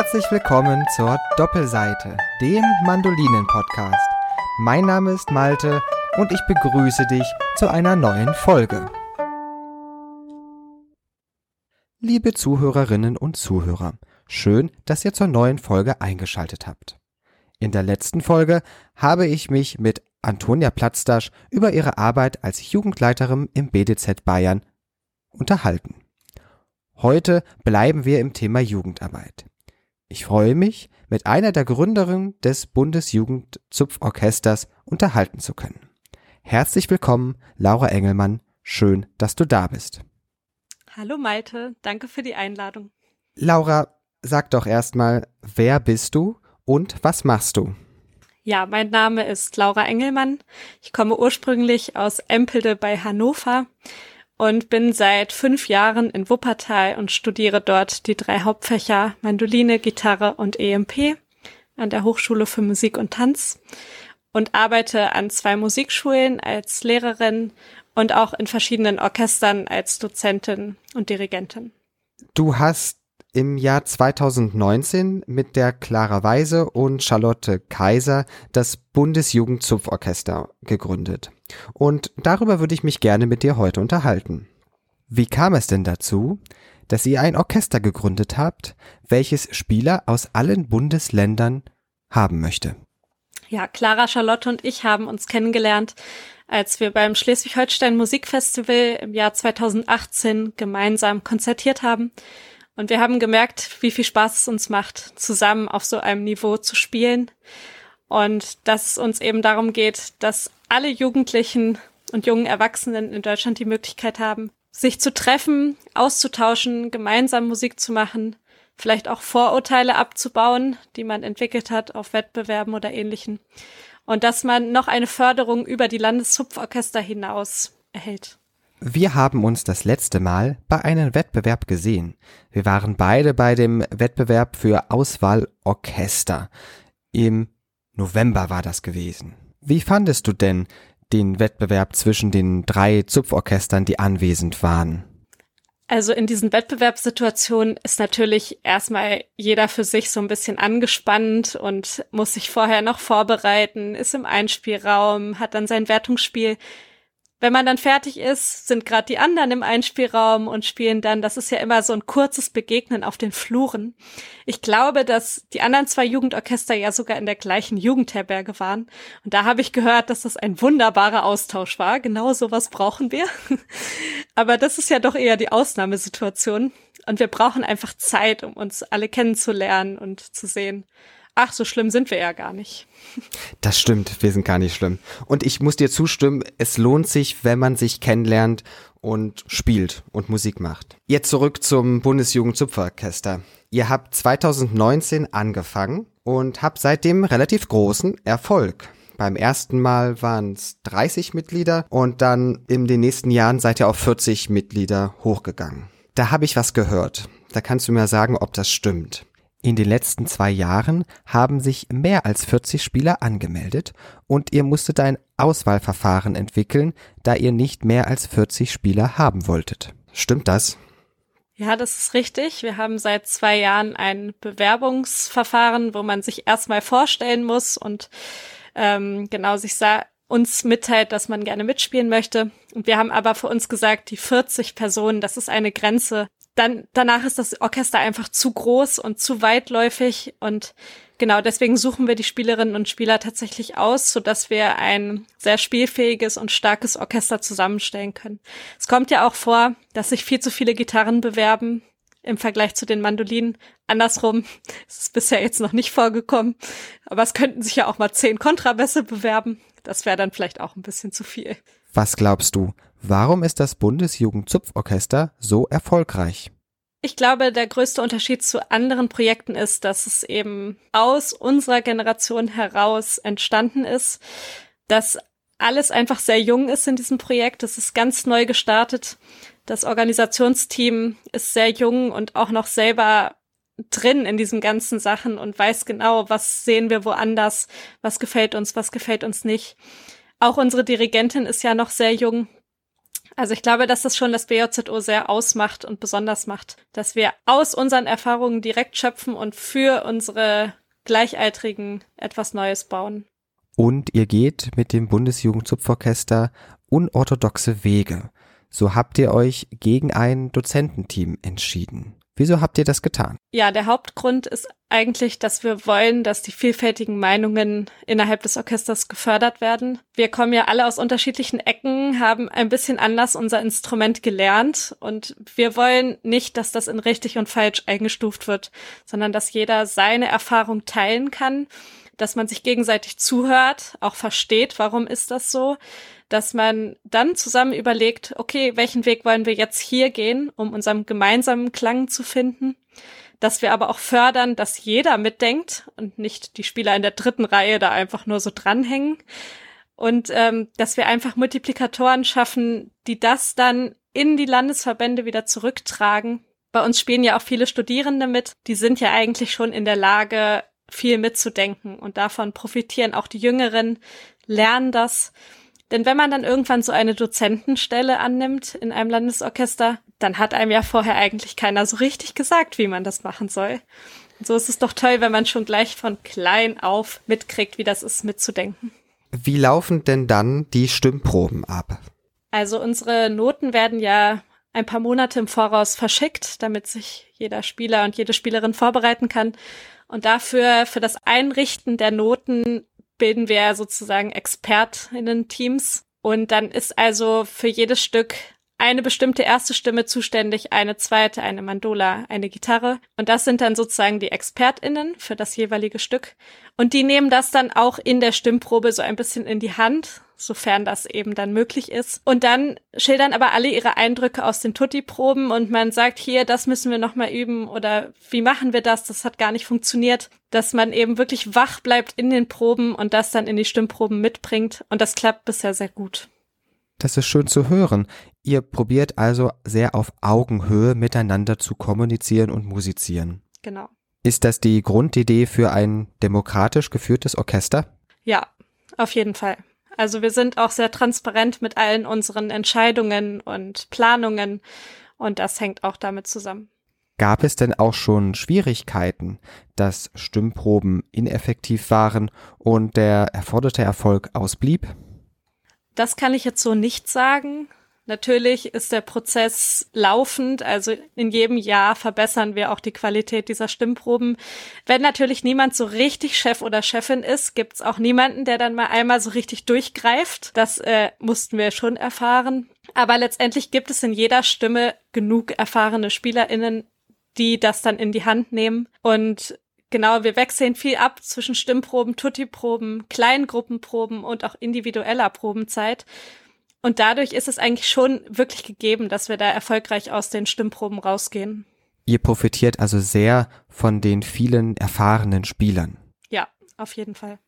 Herzlich willkommen zur Doppelseite, dem Mandolinen-Podcast. Mein Name ist Malte und ich begrüße dich zu einer neuen Folge. Liebe Zuhörerinnen und Zuhörer, schön, dass ihr zur neuen Folge eingeschaltet habt. In der letzten Folge habe ich mich mit Antonia Platzdasch über ihre Arbeit als Jugendleiterin im BDZ Bayern unterhalten. Heute bleiben wir im Thema Jugendarbeit. Ich freue mich, mit einer der Gründerinnen des Bundesjugendzupforchesters unterhalten zu können. Herzlich willkommen, Laura Engelmann. Schön, dass du da bist. Hallo Malte, danke für die Einladung. Laura, sag doch erstmal, wer bist du und was machst du? Ja, mein Name ist Laura Engelmann. Ich komme ursprünglich aus Empelde bei Hannover und bin seit fünf Jahren in Wuppertal und studiere dort die drei Hauptfächer Mandoline, Gitarre und EMP an der Hochschule für Musik und Tanz und arbeite an zwei Musikschulen als Lehrerin und auch in verschiedenen Orchestern als Dozentin und Dirigentin. Du hast im Jahr 2019 mit der Clara Weise und Charlotte Kaiser das Bundesjugendzupforchester gegründet. Und darüber würde ich mich gerne mit dir heute unterhalten. Wie kam es denn dazu, dass ihr ein Orchester gegründet habt, welches Spieler aus allen Bundesländern haben möchte? Ja, Clara, Charlotte und ich haben uns kennengelernt, als wir beim Schleswig-Holstein Musikfestival im Jahr 2018 gemeinsam konzertiert haben. Und wir haben gemerkt, wie viel Spaß es uns macht, zusammen auf so einem Niveau zu spielen. Und dass es uns eben darum geht, dass alle Jugendlichen und jungen Erwachsenen in Deutschland die Möglichkeit haben, sich zu treffen, auszutauschen, gemeinsam Musik zu machen, vielleicht auch Vorurteile abzubauen, die man entwickelt hat auf Wettbewerben oder ähnlichen und dass man noch eine Förderung über die Landeszupforchester hinaus erhält. Wir haben uns das letzte Mal bei einem Wettbewerb gesehen. Wir waren beide bei dem Wettbewerb für Auswahlorchester. Im November war das gewesen. Wie fandest du denn den Wettbewerb zwischen den drei Zupforchestern, die anwesend waren? Also in diesen Wettbewerbssituationen ist natürlich erstmal jeder für sich so ein bisschen angespannt und muss sich vorher noch vorbereiten, ist im Einspielraum, hat dann sein Wertungsspiel wenn man dann fertig ist, sind gerade die anderen im Einspielraum und spielen dann, das ist ja immer so ein kurzes Begegnen auf den Fluren. Ich glaube, dass die anderen zwei Jugendorchester ja sogar in der gleichen Jugendherberge waren. Und da habe ich gehört, dass das ein wunderbarer Austausch war. Genau sowas brauchen wir. Aber das ist ja doch eher die Ausnahmesituation. Und wir brauchen einfach Zeit, um uns alle kennenzulernen und zu sehen, ach, so schlimm sind wir ja gar nicht. Das stimmt, wir sind gar nicht schlimm. Und ich muss dir zustimmen, es lohnt sich, wenn man sich kennenlernt und spielt und Musik macht. Jetzt zurück zum Bundesjugendzupferorchester. Ihr habt 2019 angefangen und habt seitdem relativ großen Erfolg. Beim ersten Mal waren es 30 Mitglieder und dann in den nächsten Jahren seid ihr auf 40 Mitglieder hochgegangen. Da habe ich was gehört. Da kannst du mir sagen, ob das stimmt. In den letzten zwei Jahren haben sich mehr als 40 Spieler angemeldet und ihr musstet ein Auswahlverfahren entwickeln, da ihr nicht mehr als 40 Spieler haben wolltet. Stimmt das? Ja, das ist richtig. Wir haben seit zwei Jahren ein Bewerbungsverfahren, wo man sich erstmal vorstellen muss und ähm, genau sich uns mitteilt, dass man gerne mitspielen möchte. Und wir haben aber für uns gesagt, die 40 Personen, das ist eine Grenze, dann danach ist das Orchester einfach zu groß und zu weitläufig und genau deswegen suchen wir die Spielerinnen und Spieler tatsächlich aus, so dass wir ein sehr spielfähiges und starkes Orchester zusammenstellen können. Es kommt ja auch vor, dass sich viel zu viele Gitarren bewerben im Vergleich zu den Mandolinen. Andersrum ist es bisher jetzt noch nicht vorgekommen, aber es könnten sich ja auch mal zehn Kontrabässe bewerben. Das wäre dann vielleicht auch ein bisschen zu viel. Was glaubst du, Warum ist das Bundesjugendzupforchester so erfolgreich? Ich glaube, der größte Unterschied zu anderen Projekten ist, dass es eben aus unserer Generation heraus entstanden ist, dass alles einfach sehr jung ist in diesem Projekt. Es ist ganz neu gestartet. Das Organisationsteam ist sehr jung und auch noch selber drin in diesen ganzen Sachen und weiß genau, was sehen wir woanders, was gefällt uns, was gefällt uns nicht. Auch unsere Dirigentin ist ja noch sehr jung. Also ich glaube, dass das schon das BJZO sehr ausmacht und besonders macht, dass wir aus unseren Erfahrungen direkt schöpfen und für unsere Gleichaltrigen etwas Neues bauen. Und ihr geht mit dem Bundesjugendzupforchester unorthodoxe Wege. So habt ihr euch gegen ein Dozententeam entschieden. Wieso habt ihr das getan? Ja, der Hauptgrund ist eigentlich, dass wir wollen, dass die vielfältigen Meinungen innerhalb des Orchesters gefördert werden. Wir kommen ja alle aus unterschiedlichen Ecken, haben ein bisschen anders unser Instrument gelernt und wir wollen nicht, dass das in richtig und falsch eingestuft wird, sondern dass jeder seine Erfahrung teilen kann, dass man sich gegenseitig zuhört, auch versteht, warum ist das so, dass man dann zusammen überlegt, okay, welchen Weg wollen wir jetzt hier gehen, um unseren gemeinsamen Klang zu finden, dass wir aber auch fördern, dass jeder mitdenkt und nicht die Spieler in der dritten Reihe da einfach nur so dranhängen. Und ähm, dass wir einfach Multiplikatoren schaffen, die das dann in die Landesverbände wieder zurücktragen. Bei uns spielen ja auch viele Studierende mit, die sind ja eigentlich schon in der Lage, viel mitzudenken und davon profitieren auch die Jüngeren, lernen das denn wenn man dann irgendwann so eine Dozentenstelle annimmt in einem Landesorchester, dann hat einem ja vorher eigentlich keiner so richtig gesagt, wie man das machen soll. Und so ist es doch toll, wenn man schon gleich von klein auf mitkriegt, wie das ist, mitzudenken. Wie laufen denn dann die Stimmproben ab? Also unsere Noten werden ja ein paar Monate im Voraus verschickt, damit sich jeder Spieler und jede Spielerin vorbereiten kann. Und dafür, für das Einrichten der Noten bilden wir sozusagen ExpertInnen-Teams. Und dann ist also für jedes Stück eine bestimmte erste Stimme zuständig, eine zweite, eine Mandola, eine Gitarre. Und das sind dann sozusagen die ExpertInnen für das jeweilige Stück. Und die nehmen das dann auch in der Stimmprobe so ein bisschen in die Hand, sofern das eben dann möglich ist. Und dann schildern aber alle ihre Eindrücke aus den Tutti-Proben und man sagt, hier, das müssen wir nochmal üben oder wie machen wir das? Das hat gar nicht funktioniert. Dass man eben wirklich wach bleibt in den Proben und das dann in die Stimmproben mitbringt. Und das klappt bisher sehr gut. Das ist schön zu hören. Ihr probiert also sehr auf Augenhöhe miteinander zu kommunizieren und musizieren. Genau. Ist das die Grundidee für ein demokratisch geführtes Orchester? Ja, auf jeden Fall. Also wir sind auch sehr transparent mit allen unseren Entscheidungen und Planungen und das hängt auch damit zusammen. Gab es denn auch schon Schwierigkeiten, dass Stimmproben ineffektiv waren und der erforderte Erfolg ausblieb? Das kann ich jetzt so nicht sagen. Natürlich ist der Prozess laufend, also in jedem Jahr verbessern wir auch die Qualität dieser Stimmproben. Wenn natürlich niemand so richtig Chef oder Chefin ist, gibt's auch niemanden, der dann mal einmal so richtig durchgreift. Das äh, mussten wir schon erfahren. Aber letztendlich gibt es in jeder Stimme genug erfahrene Spielerinnen, die das dann in die Hand nehmen. Und genau, wir wechseln viel ab zwischen Stimmproben, Tutti-Proben, Kleingruppenproben und auch individueller Probenzeit. Und dadurch ist es eigentlich schon wirklich gegeben, dass wir da erfolgreich aus den Stimmproben rausgehen. Ihr profitiert also sehr von den vielen erfahrenen Spielern. Ja, auf jeden Fall.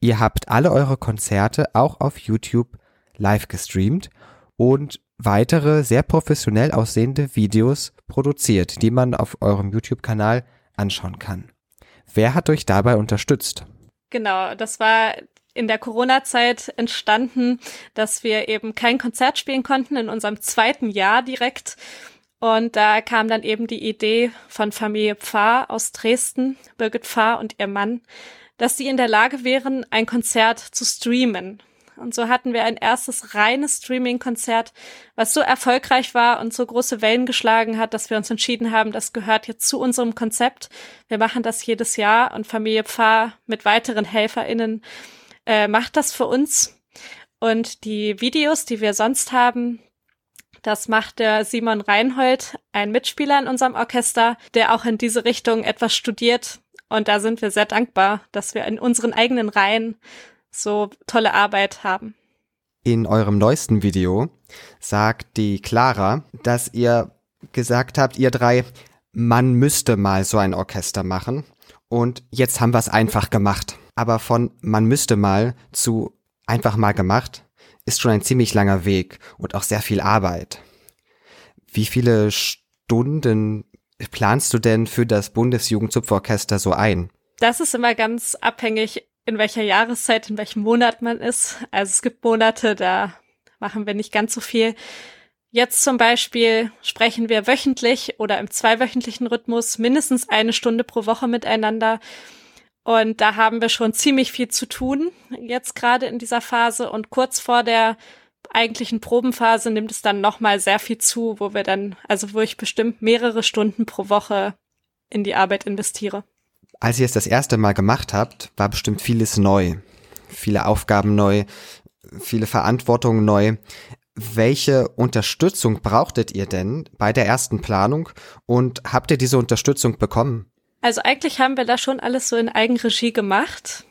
Ihr habt alle eure Konzerte auch auf YouTube live gestreamt und weitere sehr professionell aussehende Videos produziert, die man auf eurem YouTube-Kanal anschauen kann. Wer hat euch dabei unterstützt? Genau, das war in der Corona-Zeit entstanden, dass wir eben kein Konzert spielen konnten in unserem zweiten Jahr direkt. Und da kam dann eben die Idee von Familie Pfarr aus Dresden, Birgit Pfarr und ihr Mann, dass sie in der Lage wären, ein Konzert zu streamen. Und so hatten wir ein erstes reines Streaming-Konzert, was so erfolgreich war und so große Wellen geschlagen hat, dass wir uns entschieden haben, das gehört jetzt zu unserem Konzept. Wir machen das jedes Jahr und Familie Pfarr mit weiteren HelferInnen äh, macht das für uns. Und die Videos, die wir sonst haben, das macht der Simon Reinhold, ein Mitspieler in unserem Orchester, der auch in diese Richtung etwas studiert. Und da sind wir sehr dankbar, dass wir in unseren eigenen Reihen so tolle Arbeit haben. In eurem neuesten Video sagt die Clara, dass ihr gesagt habt, ihr drei, man müsste mal so ein Orchester machen. Und jetzt haben wir es einfach gemacht. Aber von man müsste mal zu einfach mal gemacht ist schon ein ziemlich langer Weg und auch sehr viel Arbeit. Wie viele Stunden planst du denn für das Bundesjugendzupforchester so ein? Das ist immer ganz abhängig, in welcher Jahreszeit, in welchem Monat man ist. Also es gibt Monate, da machen wir nicht ganz so viel. Jetzt zum Beispiel sprechen wir wöchentlich oder im zweiwöchentlichen Rhythmus mindestens eine Stunde pro Woche miteinander. Und da haben wir schon ziemlich viel zu tun, jetzt gerade in dieser Phase. Und kurz vor der eigentlichen Probenphase nimmt es dann nochmal sehr viel zu, wo wir dann, also wo ich bestimmt mehrere Stunden pro Woche in die Arbeit investiere. Als ihr es das erste Mal gemacht habt, war bestimmt vieles neu. Viele Aufgaben neu, viele Verantwortungen neu. Welche Unterstützung brauchtet ihr denn bei der ersten Planung und habt ihr diese Unterstützung bekommen? Also eigentlich haben wir da schon alles so in Eigenregie gemacht.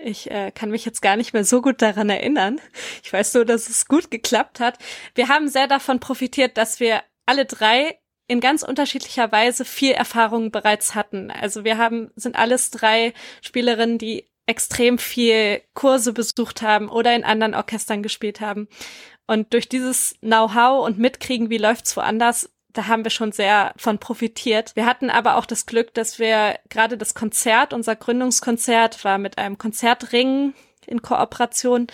Ich äh, kann mich jetzt gar nicht mehr so gut daran erinnern. Ich weiß nur, dass es gut geklappt hat. Wir haben sehr davon profitiert, dass wir alle drei in ganz unterschiedlicher Weise viel Erfahrung bereits hatten. Also wir haben, sind alles drei Spielerinnen, die extrem viel Kurse besucht haben oder in anderen Orchestern gespielt haben. Und durch dieses Know-how und Mitkriegen, wie läuft's woanders, da haben wir schon sehr von profitiert. Wir hatten aber auch das Glück, dass wir gerade das Konzert, unser Gründungskonzert war mit einem Konzertring in Kooperation.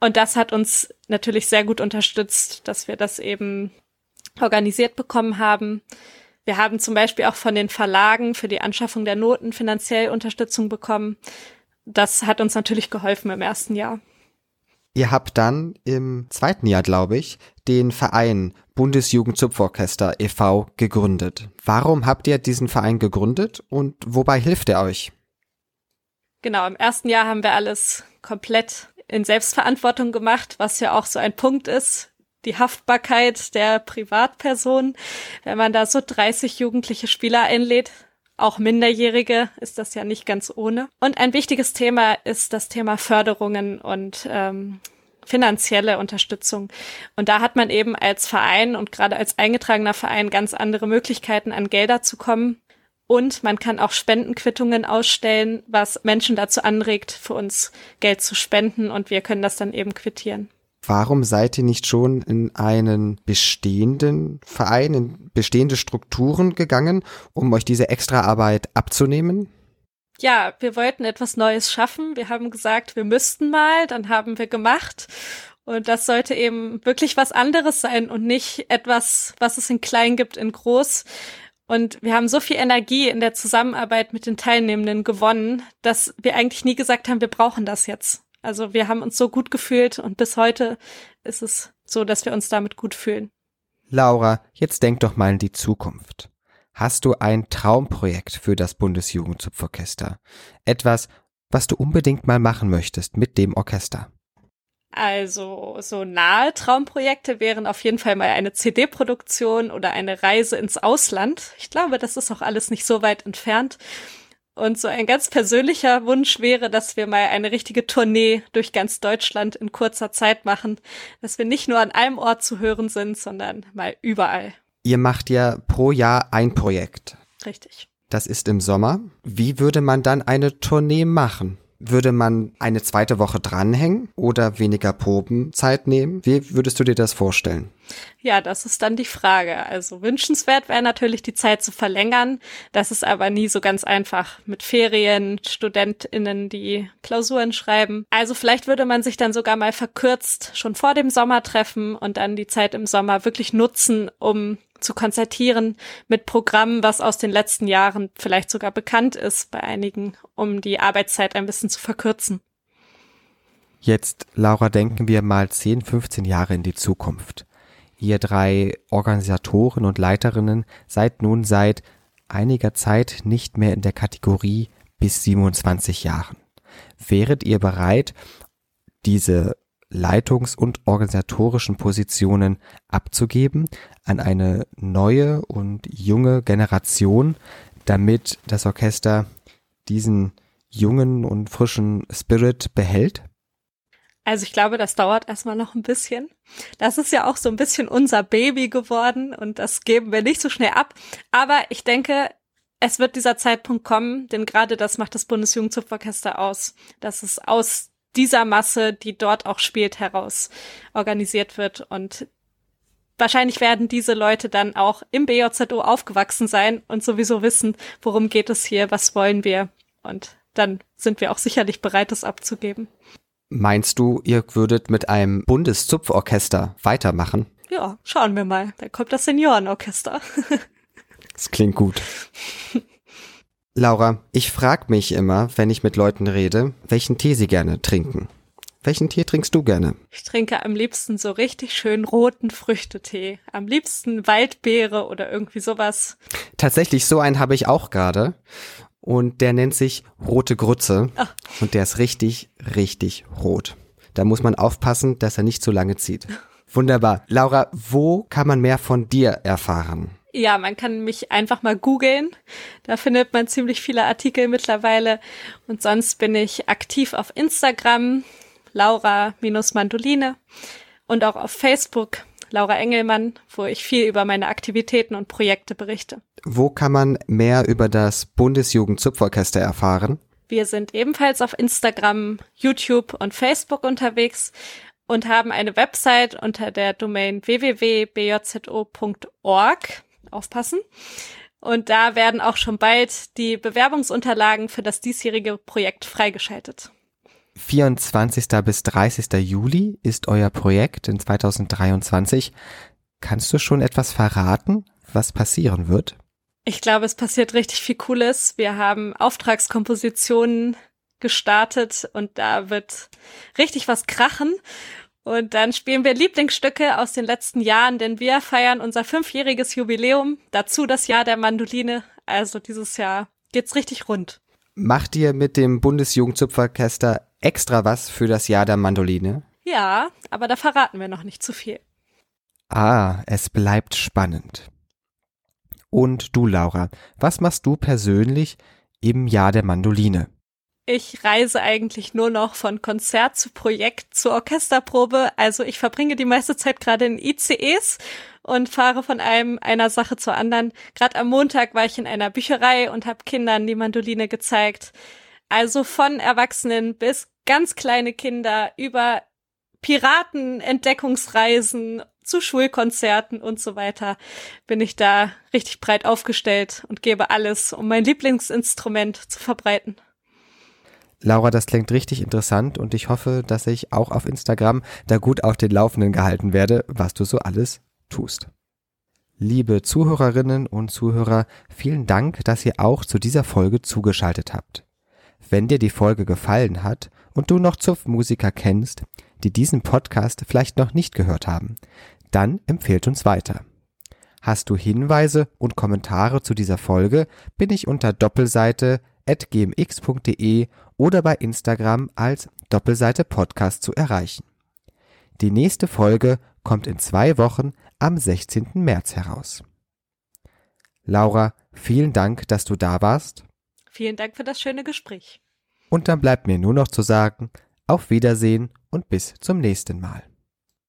Und das hat uns natürlich sehr gut unterstützt, dass wir das eben organisiert bekommen haben. Wir haben zum Beispiel auch von den Verlagen für die Anschaffung der Noten finanziell Unterstützung bekommen. Das hat uns natürlich geholfen im ersten Jahr. Ihr habt dann im zweiten Jahr, glaube ich, den Verein Bundesjugendzupforchester e.V. gegründet. Warum habt ihr diesen Verein gegründet und wobei hilft er euch? Genau, im ersten Jahr haben wir alles komplett in Selbstverantwortung gemacht, was ja auch so ein Punkt ist, die Haftbarkeit der Privatperson. Wenn man da so 30 jugendliche Spieler einlädt, auch Minderjährige ist das ja nicht ganz ohne. Und ein wichtiges Thema ist das Thema Förderungen und ähm, finanzielle Unterstützung. Und da hat man eben als Verein und gerade als eingetragener Verein ganz andere Möglichkeiten, an Gelder zu kommen. Und man kann auch Spendenquittungen ausstellen, was Menschen dazu anregt, für uns Geld zu spenden und wir können das dann eben quittieren. Warum seid ihr nicht schon in einen bestehenden Verein, in bestehende Strukturen gegangen, um euch diese Extraarbeit abzunehmen? Ja, wir wollten etwas Neues schaffen. Wir haben gesagt, wir müssten mal, dann haben wir gemacht. Und das sollte eben wirklich was anderes sein und nicht etwas, was es in klein gibt, in groß. Und wir haben so viel Energie in der Zusammenarbeit mit den Teilnehmenden gewonnen, dass wir eigentlich nie gesagt haben, wir brauchen das jetzt. Also wir haben uns so gut gefühlt und bis heute ist es so, dass wir uns damit gut fühlen. Laura, jetzt denk doch mal in die Zukunft. Hast du ein Traumprojekt für das Bundesjugendzupforchester? Etwas, was du unbedingt mal machen möchtest mit dem Orchester? Also so nahe Traumprojekte wären auf jeden Fall mal eine CD-Produktion oder eine Reise ins Ausland. Ich glaube, das ist auch alles nicht so weit entfernt. Und so ein ganz persönlicher Wunsch wäre, dass wir mal eine richtige Tournee durch ganz Deutschland in kurzer Zeit machen, dass wir nicht nur an einem Ort zu hören sind, sondern mal überall. Ihr macht ja pro Jahr ein Projekt. Richtig. Das ist im Sommer. Wie würde man dann eine Tournee machen? Würde man eine zweite Woche dranhängen oder weniger Probenzeit nehmen? Wie würdest du dir das vorstellen? Ja, das ist dann die Frage. Also wünschenswert wäre natürlich die Zeit zu verlängern. Das ist aber nie so ganz einfach mit Ferien, StudentInnen, die Klausuren schreiben. Also vielleicht würde man sich dann sogar mal verkürzt schon vor dem Sommer treffen und dann die Zeit im Sommer wirklich nutzen, um zu konzertieren mit Programmen, was aus den letzten Jahren vielleicht sogar bekannt ist bei einigen, um die Arbeitszeit ein bisschen zu verkürzen. Jetzt, Laura, denken wir mal 10, 15 Jahre in die Zukunft. Ihr drei Organisatoren und Leiterinnen seid nun seit einiger Zeit nicht mehr in der Kategorie bis 27 Jahren. Wäret ihr bereit, diese Leitungs- und organisatorischen Positionen abzugeben an eine neue und junge Generation, damit das Orchester diesen jungen und frischen Spirit behält? Also ich glaube, das dauert erstmal noch ein bisschen. Das ist ja auch so ein bisschen unser Baby geworden und das geben wir nicht so schnell ab. Aber ich denke, es wird dieser Zeitpunkt kommen, denn gerade das macht das Bundesjugendzupforchester aus, dass es aus dieser Masse, die dort auch spielt, heraus organisiert wird. Und wahrscheinlich werden diese Leute dann auch im BJZO aufgewachsen sein und sowieso wissen, worum geht es hier, was wollen wir. Und dann sind wir auch sicherlich bereit, das abzugeben. Meinst du, ihr würdet mit einem Bundeszupforchester weitermachen? Ja, schauen wir mal. Da kommt das Seniorenorchester. Das klingt gut. Laura, ich frag mich immer, wenn ich mit Leuten rede, welchen Tee sie gerne trinken. Welchen Tee trinkst du gerne? Ich trinke am liebsten so richtig schön roten Früchtetee. Am liebsten Waldbeere oder irgendwie sowas. Tatsächlich, so einen habe ich auch gerade. Und der nennt sich Rote Grütze. Ach. Und der ist richtig, richtig rot. Da muss man aufpassen, dass er nicht zu lange zieht. Wunderbar. Laura, wo kann man mehr von dir erfahren? Ja, man kann mich einfach mal googeln. Da findet man ziemlich viele Artikel mittlerweile. Und sonst bin ich aktiv auf Instagram, Laura-Mandoline und auch auf Facebook, Laura Engelmann, wo ich viel über meine Aktivitäten und Projekte berichte. Wo kann man mehr über das Bundesjugendzupforchester erfahren? Wir sind ebenfalls auf Instagram, YouTube und Facebook unterwegs und haben eine Website unter der Domain www.bjzo.org. Aufpassen. Und da werden auch schon bald die Bewerbungsunterlagen für das diesjährige Projekt freigeschaltet. 24. bis 30. Juli ist euer Projekt in 2023. Kannst du schon etwas verraten, was passieren wird? Ich glaube, es passiert richtig viel Cooles. Wir haben Auftragskompositionen gestartet und da wird richtig was krachen. Und dann spielen wir Lieblingsstücke aus den letzten Jahren, denn wir feiern unser fünfjähriges Jubiläum. Dazu das Jahr der Mandoline. Also dieses Jahr geht's richtig rund. Macht ihr mit dem Bundesjugendzupferorchester extra was für das Jahr der Mandoline? Ja, aber da verraten wir noch nicht zu viel. Ah, es bleibt spannend. Und du, Laura, was machst du persönlich im Jahr der Mandoline? Ich reise eigentlich nur noch von Konzert zu Projekt zu Orchesterprobe. Also ich verbringe die meiste Zeit gerade in ICEs und fahre von einem einer Sache zur anderen. Gerade am Montag war ich in einer Bücherei und habe Kindern die Mandoline gezeigt. Also von Erwachsenen bis ganz kleine Kinder über Piraten, Entdeckungsreisen zu Schulkonzerten und so weiter bin ich da richtig breit aufgestellt und gebe alles, um mein Lieblingsinstrument zu verbreiten. Laura, das klingt richtig interessant und ich hoffe, dass ich auch auf Instagram da gut auf den Laufenden gehalten werde, was du so alles tust. Liebe Zuhörerinnen und Zuhörer, vielen Dank, dass ihr auch zu dieser Folge zugeschaltet habt. Wenn dir die Folge gefallen hat und du noch Zupfmusiker kennst, die diesen Podcast vielleicht noch nicht gehört haben, dann empfehlt uns weiter. Hast du Hinweise und Kommentare zu dieser Folge, bin ich unter Doppelseite gmx.de oder bei Instagram als Doppelseite Podcast zu erreichen. Die nächste Folge kommt in zwei Wochen am 16. März heraus. Laura, vielen Dank, dass du da warst. Vielen Dank für das schöne Gespräch. Und dann bleibt mir nur noch zu sagen, auf Wiedersehen und bis zum nächsten Mal.